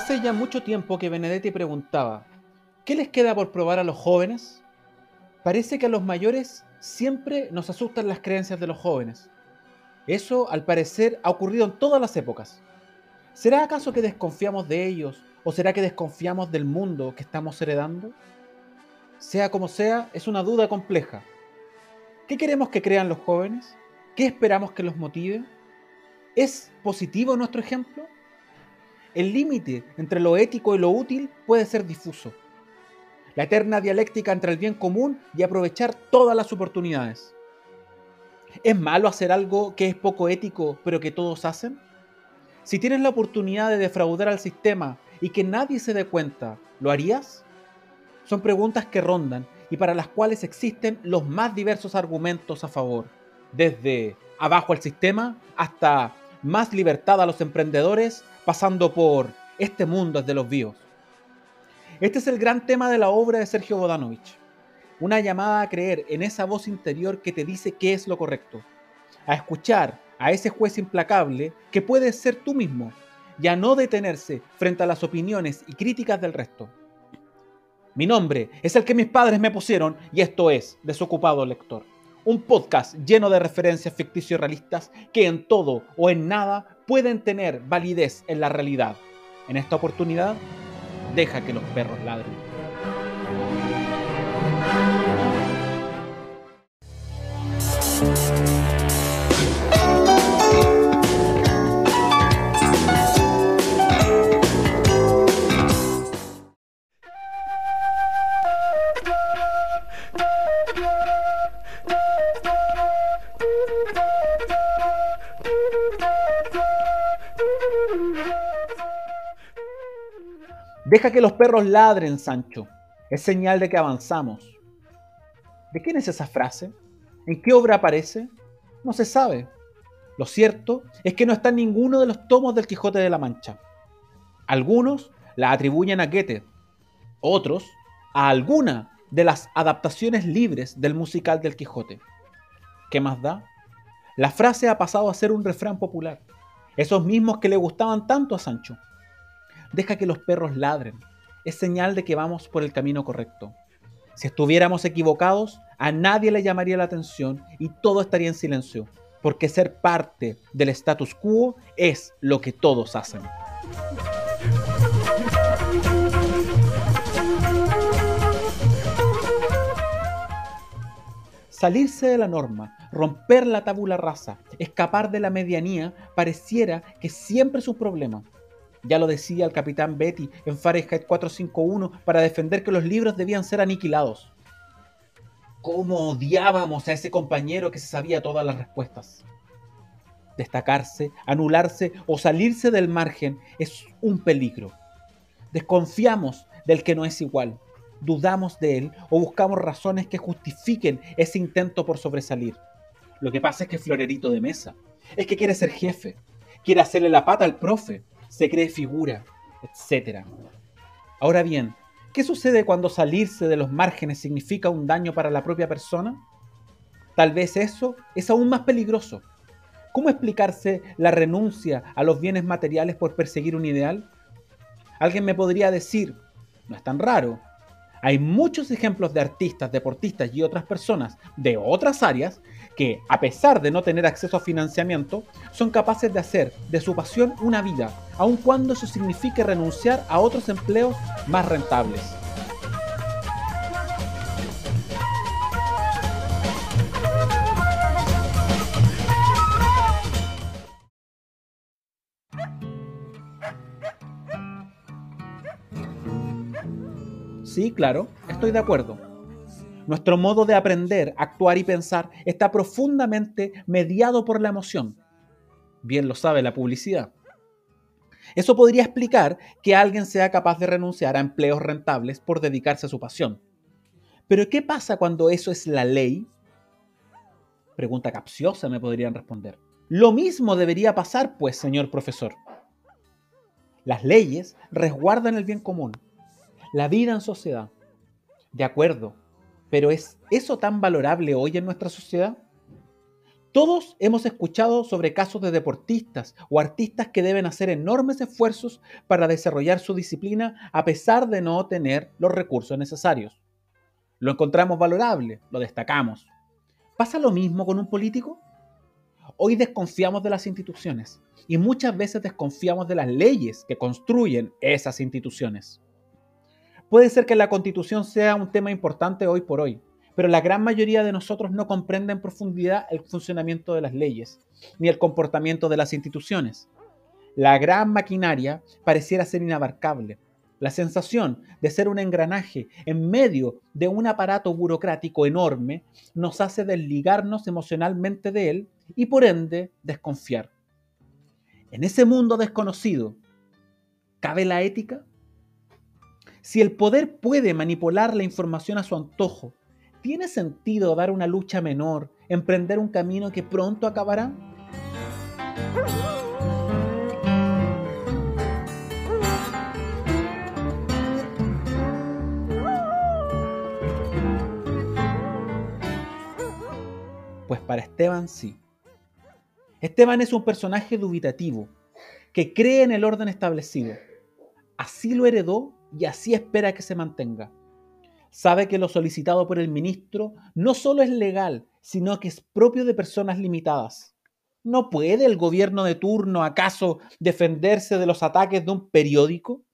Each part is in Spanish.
Hace ya mucho tiempo que Benedetti preguntaba, ¿qué les queda por probar a los jóvenes? Parece que a los mayores siempre nos asustan las creencias de los jóvenes. Eso, al parecer, ha ocurrido en todas las épocas. ¿Será acaso que desconfiamos de ellos o será que desconfiamos del mundo que estamos heredando? Sea como sea, es una duda compleja. ¿Qué queremos que crean los jóvenes? ¿Qué esperamos que los motive? ¿Es positivo nuestro ejemplo? El límite entre lo ético y lo útil puede ser difuso. La eterna dialéctica entre el bien común y aprovechar todas las oportunidades. ¿Es malo hacer algo que es poco ético pero que todos hacen? Si tienes la oportunidad de defraudar al sistema y que nadie se dé cuenta, ¿lo harías? Son preguntas que rondan y para las cuales existen los más diversos argumentos a favor, desde abajo al sistema hasta más libertad a los emprendedores, pasando por este mundo es de los vivos. Este es el gran tema de la obra de Sergio Bodanovich. Una llamada a creer en esa voz interior que te dice qué es lo correcto. A escuchar a ese juez implacable que puedes ser tú mismo y a no detenerse frente a las opiniones y críticas del resto. Mi nombre es el que mis padres me pusieron y esto es Desocupado Lector, un podcast lleno de referencias ficticios realistas que en todo o en nada pueden tener validez en la realidad. En esta oportunidad, deja que los perros ladren. Deja que los perros ladren, Sancho. Es señal de que avanzamos. ¿De quién es esa frase? ¿En qué obra aparece? No se sabe. Lo cierto es que no está en ninguno de los tomos del Quijote de la Mancha. Algunos la atribuyen a Goethe, otros a alguna de las adaptaciones libres del musical del Quijote. ¿Qué más da? La frase ha pasado a ser un refrán popular, esos mismos que le gustaban tanto a Sancho. Deja que los perros ladren, es señal de que vamos por el camino correcto. Si estuviéramos equivocados, a nadie le llamaría la atención y todo estaría en silencio, porque ser parte del status quo es lo que todos hacen. Salirse de la norma, romper la tabula rasa, escapar de la medianía, pareciera que siempre es un problema. Ya lo decía el capitán Betty en Fahrenheit 451 para defender que los libros debían ser aniquilados. ¿Cómo odiábamos a ese compañero que se sabía todas las respuestas? Destacarse, anularse o salirse del margen es un peligro. Desconfiamos del que no es igual, dudamos de él o buscamos razones que justifiquen ese intento por sobresalir. Lo que pasa es que florerito de mesa, es que quiere ser jefe, quiere hacerle la pata al profe, se cree figura, etc. Ahora bien, ¿qué sucede cuando salirse de los márgenes significa un daño para la propia persona? Tal vez eso es aún más peligroso. ¿Cómo explicarse la renuncia a los bienes materiales por perseguir un ideal? Alguien me podría decir, no es tan raro, hay muchos ejemplos de artistas, deportistas y otras personas de otras áreas que, a pesar de no tener acceso a financiamiento, son capaces de hacer de su pasión una vida, aun cuando eso signifique renunciar a otros empleos más rentables. Sí, claro, estoy de acuerdo. Nuestro modo de aprender, actuar y pensar está profundamente mediado por la emoción. Bien lo sabe la publicidad. Eso podría explicar que alguien sea capaz de renunciar a empleos rentables por dedicarse a su pasión. Pero ¿qué pasa cuando eso es la ley? Pregunta capciosa me podrían responder. Lo mismo debería pasar, pues, señor profesor. Las leyes resguardan el bien común, la vida en sociedad. De acuerdo, pero ¿es eso tan valorable hoy en nuestra sociedad? Todos hemos escuchado sobre casos de deportistas o artistas que deben hacer enormes esfuerzos para desarrollar su disciplina a pesar de no tener los recursos necesarios. Lo encontramos valorable, lo destacamos. ¿Pasa lo mismo con un político? Hoy desconfiamos de las instituciones y muchas veces desconfiamos de las leyes que construyen esas instituciones. Puede ser que la constitución sea un tema importante hoy por hoy, pero la gran mayoría de nosotros no comprende en profundidad el funcionamiento de las leyes, ni el comportamiento de las instituciones. La gran maquinaria pareciera ser inabarcable. La sensación de ser un engranaje en medio de un aparato burocrático enorme nos hace desligarnos emocionalmente de él y por ende desconfiar. En ese mundo desconocido, ¿cabe la ética? Si el poder puede manipular la información a su antojo ¿Tiene sentido dar una lucha menor, emprender un camino que pronto acabará? Pues para Esteban sí. Esteban es un personaje dubitativo, que cree en el orden establecido. Así lo heredó y así espera que se mantenga sabe que lo solicitado por el ministro no solo es legal, sino que es propio de personas limitadas. ¿No puede el gobierno de turno acaso defenderse de los ataques de un periódico?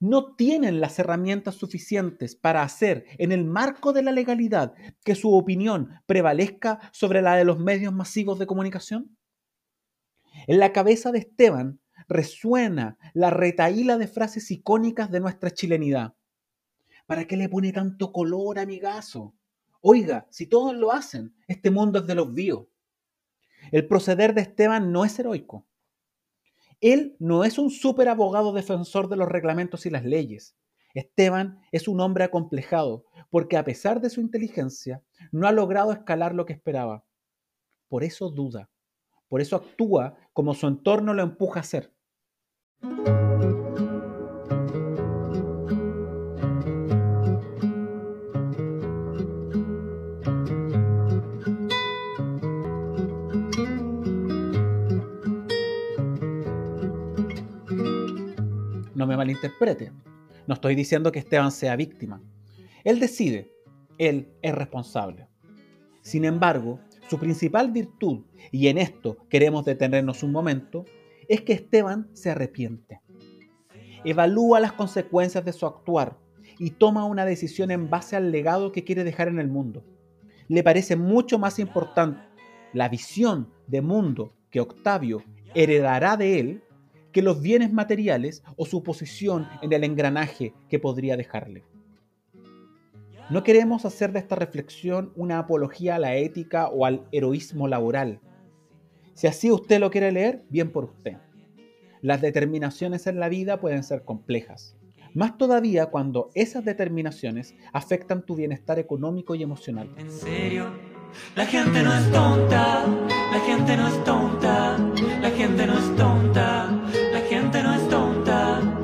¿No tienen las herramientas suficientes para hacer, en el marco de la legalidad, que su opinión prevalezca sobre la de los medios masivos de comunicación? En la cabeza de Esteban resuena la retaíla de frases icónicas de nuestra chilenidad. ¿Para qué le pone tanto color, amigazo? Oiga, si todos lo hacen, este mundo es de los vivos. El proceder de Esteban no es heroico. Él no es un súper abogado defensor de los reglamentos y las leyes. Esteban es un hombre acomplejado, porque a pesar de su inteligencia, no ha logrado escalar lo que esperaba. Por eso duda, por eso actúa como su entorno lo empuja a hacer. No me malinterprete. No estoy diciendo que Esteban sea víctima. Él decide. Él es responsable. Sin embargo, su principal virtud, y en esto queremos detenernos un momento, es que Esteban se arrepiente. Evalúa las consecuencias de su actuar y toma una decisión en base al legado que quiere dejar en el mundo. Le parece mucho más importante la visión de mundo que Octavio heredará de él que los bienes materiales o su posición en el engranaje que podría dejarle. No queremos hacer de esta reflexión una apología a la ética o al heroísmo laboral. Si así usted lo quiere leer, bien por usted. Las determinaciones en la vida pueden ser complejas, más todavía cuando esas determinaciones afectan tu bienestar económico y emocional. En serio, la gente no es tonta, la gente no es tonta, la gente no es tonta.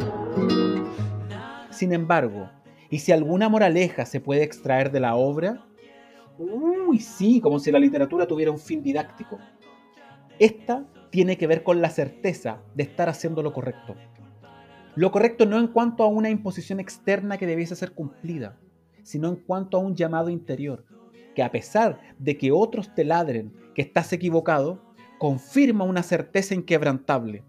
Sin embargo, ¿y si alguna moraleja se puede extraer de la obra? Uy, sí, como si la literatura tuviera un fin didáctico. Esta tiene que ver con la certeza de estar haciendo lo correcto. Lo correcto no en cuanto a una imposición externa que debiese ser cumplida, sino en cuanto a un llamado interior, que a pesar de que otros te ladren que estás equivocado, confirma una certeza inquebrantable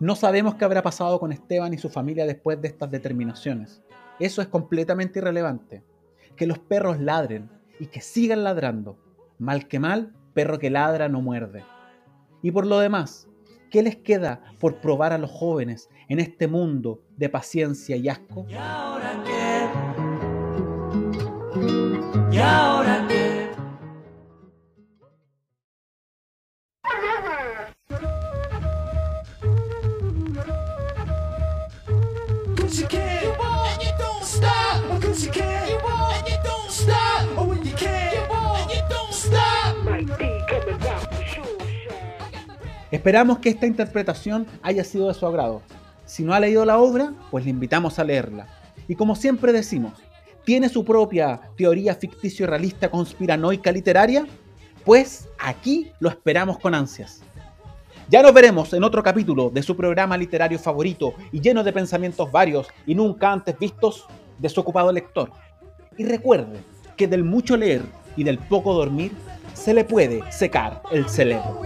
no sabemos qué habrá pasado con Esteban y su familia después de estas determinaciones. Eso es completamente irrelevante. Que los perros ladren y que sigan ladrando. Mal que mal, perro que ladra no muerde. Y por lo demás, ¿qué les queda por probar a los jóvenes en este mundo de paciencia y asco? Esperamos que esta interpretación haya sido de su agrado. Si no ha leído la obra, pues le invitamos a leerla. Y como siempre decimos, ¿tiene su propia teoría ficticio realista conspiranoica literaria? pues aquí lo esperamos con ansias. Ya nos veremos en otro capítulo de su programa literario favorito y lleno de pensamientos varios y nunca antes vistos, Desocupado Lector. Y recuerde que del mucho leer y del poco dormir se le puede secar el cerebro.